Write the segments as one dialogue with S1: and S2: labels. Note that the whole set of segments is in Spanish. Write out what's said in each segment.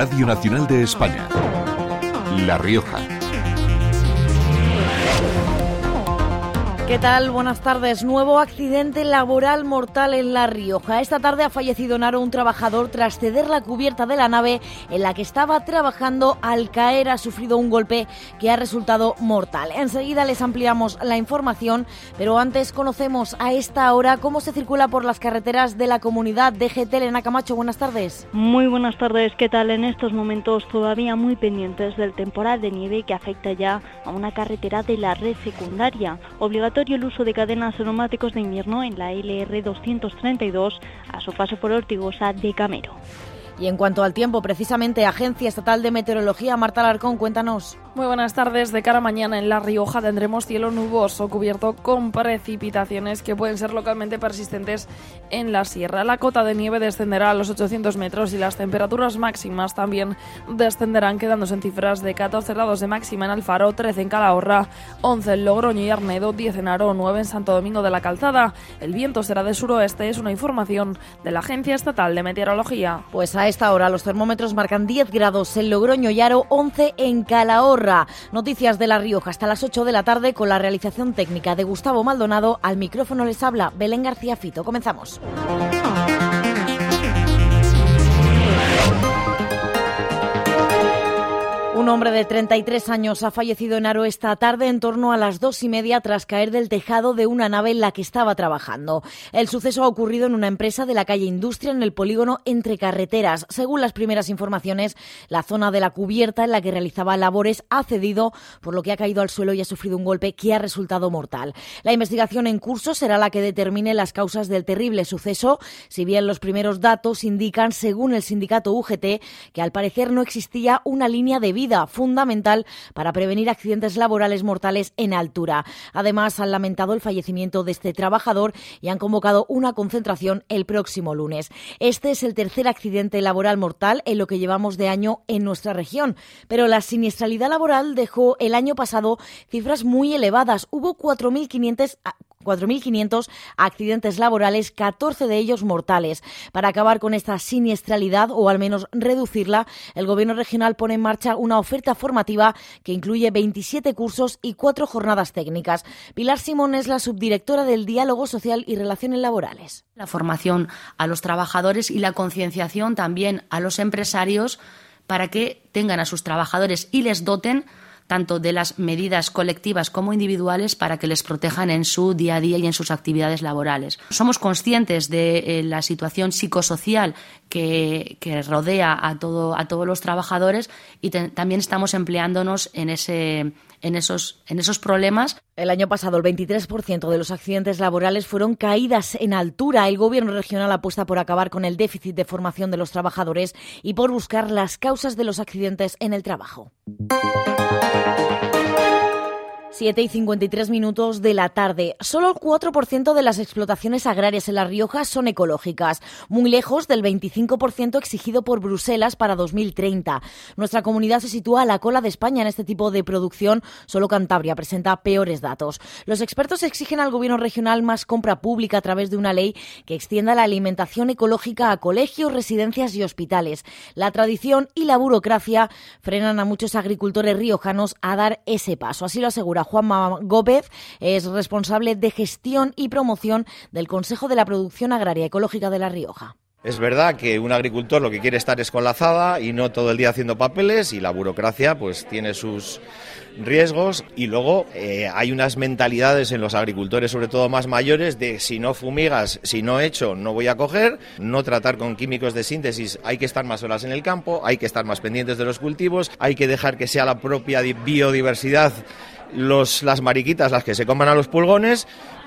S1: Radio Nacional de España. La Rioja.
S2: ¿Qué tal? Buenas tardes. Nuevo accidente laboral mortal en La Rioja. Esta tarde ha fallecido Naro, un trabajador, tras ceder la cubierta de la nave en la que estaba trabajando. Al caer ha sufrido un golpe que ha resultado mortal. Enseguida les ampliamos la información, pero antes conocemos a esta hora cómo se circula por las carreteras de la comunidad de GT. Elena Camacho, buenas tardes.
S3: Muy buenas tardes. ¿Qué tal? En estos momentos todavía muy pendientes del temporal de nieve que afecta ya a una carretera de la red secundaria. Obligatorio el uso de cadenas neumáticos de invierno en la LR 232 a su paso por Ortigosa de Camero.
S2: Y en cuanto al tiempo, precisamente Agencia Estatal de Meteorología, Marta Alarcón, cuéntanos.
S4: Muy buenas tardes. De cara a mañana en La Rioja tendremos cielo nuboso cubierto con precipitaciones que pueden ser localmente persistentes en la sierra. La cota de nieve descenderá a los 800 metros y las temperaturas máximas también descenderán, quedándose en cifras de 14 grados de máxima en Alfaro, 13 en Calahorra, 11 en Logroño y Arnedo, 10 en Aro, 9 en Santo Domingo de la Calzada. El viento será de suroeste, es una información de la Agencia Estatal de Meteorología.
S2: Pues a esta hora los termómetros marcan 10 grados en Logroño y Aro, 11 en Calahorra. Noticias de La Rioja hasta las 8 de la tarde con la realización técnica de Gustavo Maldonado. Al micrófono les habla Belén García Fito. Comenzamos. Hombre de 33 años ha fallecido en Aro esta tarde en torno a las dos y media tras caer del tejado de una nave en la que estaba trabajando. El suceso ha ocurrido en una empresa de la calle Industria en el polígono Entre Carreteras. Según las primeras informaciones, la zona de la cubierta en la que realizaba labores ha cedido, por lo que ha caído al suelo y ha sufrido un golpe que ha resultado mortal. La investigación en curso será la que determine las causas del terrible suceso, si bien los primeros datos indican, según el sindicato UGT, que al parecer no existía una línea de vida fundamental para prevenir accidentes laborales mortales en altura. Además, han lamentado el fallecimiento de este trabajador y han convocado una concentración el próximo lunes. Este es el tercer accidente laboral mortal en lo que llevamos de año en nuestra región, pero la siniestralidad laboral dejó el año pasado cifras muy elevadas. Hubo 4.500 4.500 accidentes laborales, 14 de ellos mortales. Para acabar con esta siniestralidad o al menos reducirla, el Gobierno regional pone en marcha una oferta formativa que incluye 27 cursos y cuatro jornadas técnicas. Pilar Simón es la subdirectora del Diálogo Social y Relaciones Laborales.
S5: La formación a los trabajadores y la concienciación también a los empresarios para que tengan a sus trabajadores y les doten tanto de las medidas colectivas como individuales para que les protejan en su día a día y en sus actividades laborales. Somos conscientes de eh, la situación psicosocial que, rodea a, a todos los trabajadores y también estamos empleándonos en ese en esos, en esos problemas.
S2: El año pasado el 23% de los accidentes laborales fueron caídas en altura. El Gobierno regional apuesta por acabar con el déficit de formación de los trabajadores y por buscar las causas de los accidentes en el trabajo. 7 y 53 minutos de la tarde. Solo el 4% de las explotaciones agrarias en La Rioja son ecológicas, muy lejos del 25% exigido por Bruselas para 2030. Nuestra comunidad se sitúa a la cola de España en este tipo de producción. Solo Cantabria presenta peores datos. Los expertos exigen al Gobierno regional más compra pública a través de una ley que extienda la alimentación ecológica a colegios, residencias y hospitales. La tradición y la burocracia frenan a muchos agricultores riojanos a dar ese paso. Así lo asegura Juanma Gómez es responsable de gestión y promoción del Consejo de la Producción Agraria Ecológica de La Rioja.
S6: Es verdad que un agricultor lo que quiere estar es con la azada y no todo el día haciendo papeles y la burocracia pues tiene sus riesgos y luego eh, hay unas mentalidades en los agricultores, sobre todo más mayores, de si no fumigas, si no hecho, no voy a coger, no tratar con químicos de síntesis, hay que estar más horas en el campo, hay que estar más pendientes de los cultivos, hay que dejar que sea la propia biodiversidad los, las mariquitas las que se coman a los pulgones.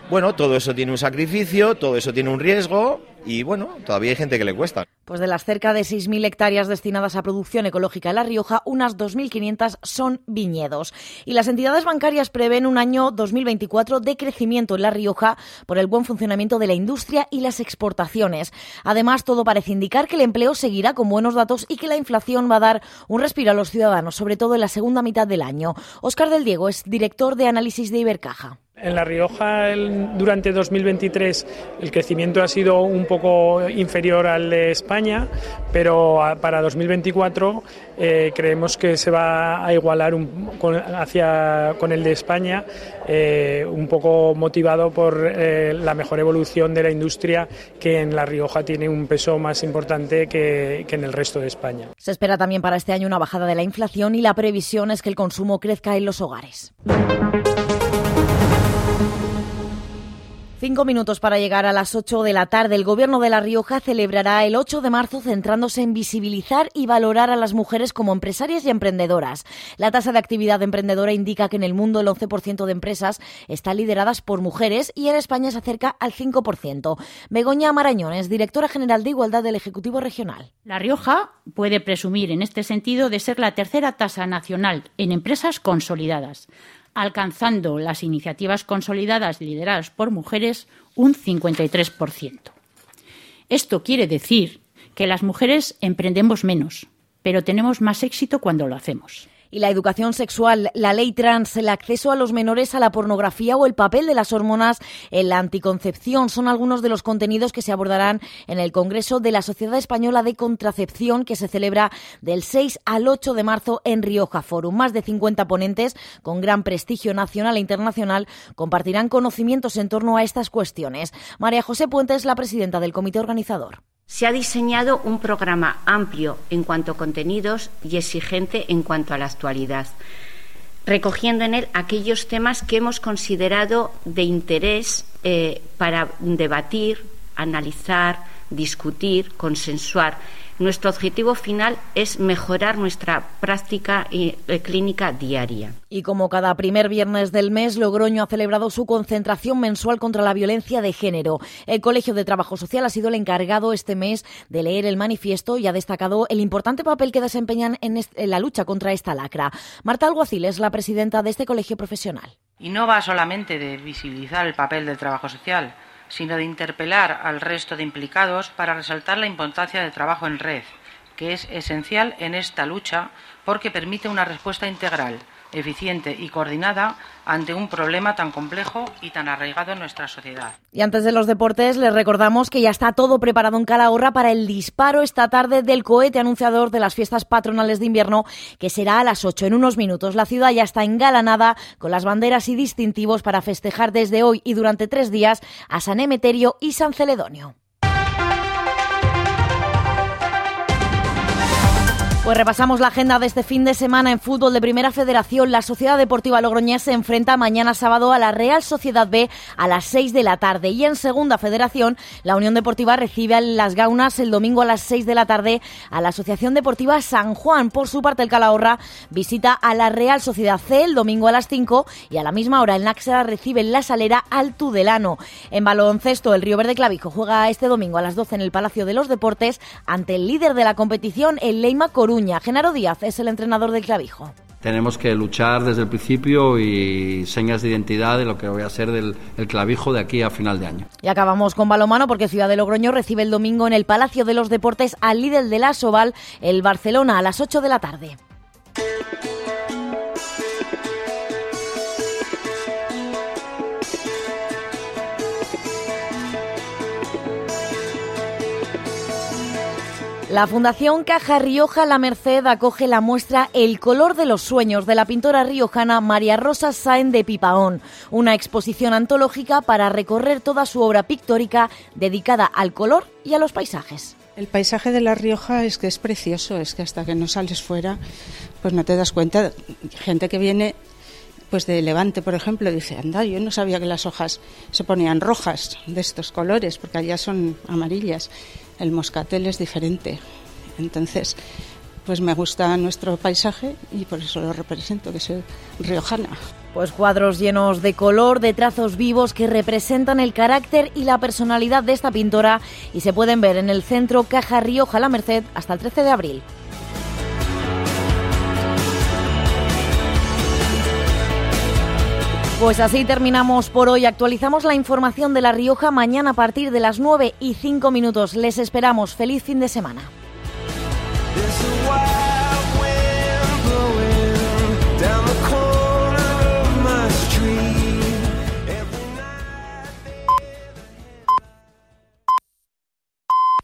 S6: Bueno, todo eso tiene un sacrificio, todo eso tiene un riesgo y bueno, todavía hay gente que le cuesta.
S2: Pues de las cerca de 6.000 hectáreas destinadas a producción ecológica en La Rioja, unas 2.500 son viñedos. Y las entidades bancarias prevén un año 2024 de crecimiento en La Rioja por el buen funcionamiento de la industria y las exportaciones. Además, todo parece indicar que el empleo seguirá con buenos datos y que la inflación va a dar un respiro a los ciudadanos, sobre todo en la segunda mitad del año. Óscar del Diego es director de análisis de Ibercaja.
S7: En La Rioja durante 2023 el crecimiento ha sido un poco inferior al de España, pero para 2024 eh, creemos que se va a igualar con, hacia, con el de España, eh, un poco motivado por eh, la mejor evolución de la industria que en La Rioja tiene un peso más importante que, que en el resto de España.
S2: Se espera también para este año una bajada de la inflación y la previsión es que el consumo crezca en los hogares. Cinco minutos para llegar a las ocho de la tarde. El Gobierno de La Rioja celebrará el 8 de marzo centrándose en visibilizar y valorar a las mujeres como empresarias y emprendedoras. La tasa de actividad emprendedora indica que en el mundo el 11% de empresas están lideradas por mujeres y en España se acerca al 5%. Begoña Marañones, directora general de Igualdad del Ejecutivo Regional.
S8: La Rioja puede presumir en este sentido de ser la tercera tasa nacional en empresas consolidadas alcanzando las iniciativas consolidadas lideradas por mujeres un 53%. Esto quiere decir que las mujeres emprendemos menos, pero tenemos más éxito cuando lo hacemos
S2: y la educación sexual, la ley trans, el acceso a los menores a la pornografía o el papel de las hormonas en la anticoncepción son algunos de los contenidos que se abordarán en el Congreso de la Sociedad Española de Contracepción que se celebra del 6 al 8 de marzo en Rioja Forum. Más de 50 ponentes con gran prestigio nacional e internacional compartirán conocimientos en torno a estas cuestiones. María José Puente es la presidenta del comité organizador.
S9: Se ha diseñado un programa amplio en cuanto a contenidos y exigente en cuanto a la actualidad, recogiendo en él aquellos temas que hemos considerado de interés eh, para debatir, analizar, discutir, consensuar nuestro objetivo final es mejorar nuestra práctica eh, clínica diaria.
S2: Y como cada primer viernes del mes, Logroño ha celebrado su concentración mensual contra la violencia de género. El Colegio de Trabajo Social ha sido el encargado este mes de leer el manifiesto y ha destacado el importante papel que desempeñan en, en la lucha contra esta lacra. Marta Alguacil es la presidenta de este colegio profesional.
S10: Y no va solamente de visibilizar el papel del trabajo social, sino de interpelar al resto de implicados para resaltar la importancia del trabajo en red, que es esencial en esta lucha porque permite una respuesta integral eficiente y coordinada ante un problema tan complejo y tan arraigado en nuestra sociedad.
S2: Y antes de los deportes, les recordamos que ya está todo preparado en Calahorra para el disparo esta tarde del cohete anunciador de las fiestas patronales de invierno, que será a las 8 en unos minutos. La ciudad ya está engalanada con las banderas y distintivos para festejar desde hoy y durante tres días a San Emeterio y San Celedonio. Pues repasamos la agenda de este fin de semana en fútbol de Primera Federación. La Sociedad Deportiva Logroñés se enfrenta mañana sábado a la Real Sociedad B a las 6 de la tarde. Y en Segunda Federación, la Unión Deportiva recibe a las Gaunas el domingo a las 6 de la tarde a la Asociación Deportiva San Juan. Por su parte, el Calahorra visita a la Real Sociedad C el domingo a las 5 y a la misma hora el Náxera recibe en la Salera al Tudelano. En baloncesto, el Río Verde Clavijo juega este domingo a las 12 en el Palacio de los Deportes ante el líder de la competición, el Leima Coruña. Genaro Díaz es el entrenador del clavijo.
S11: Tenemos que luchar desde el principio y señas de identidad de lo que voy a ser del el clavijo de aquí a final de año.
S2: Y acabamos con balomano porque Ciudad de Logroño recibe el domingo en el Palacio de los Deportes al líder de la Soval, el Barcelona, a las 8 de la tarde. La Fundación Caja Rioja La Merced acoge la muestra El color de los sueños de la pintora riojana María Rosa Sáenz de Pipaón, una exposición antológica para recorrer toda su obra pictórica dedicada al color y a los paisajes.
S12: El paisaje de La Rioja es que es precioso, es que hasta que no sales fuera, pues no te das cuenta. Gente que viene pues de Levante, por ejemplo, dice, anda, yo no sabía que las hojas se ponían rojas de estos colores, porque allá son amarillas el moscatel es diferente. Entonces, pues me gusta nuestro paisaje y por eso lo represento, que soy riojana.
S2: Pues cuadros llenos de color, de trazos vivos que representan el carácter y la personalidad de esta pintora y se pueden ver en el centro Caja Rioja La Merced hasta el 13 de abril. Pues así terminamos por hoy. Actualizamos la información de La Rioja mañana a partir de las 9 y 5 minutos. Les esperamos. Feliz fin de semana.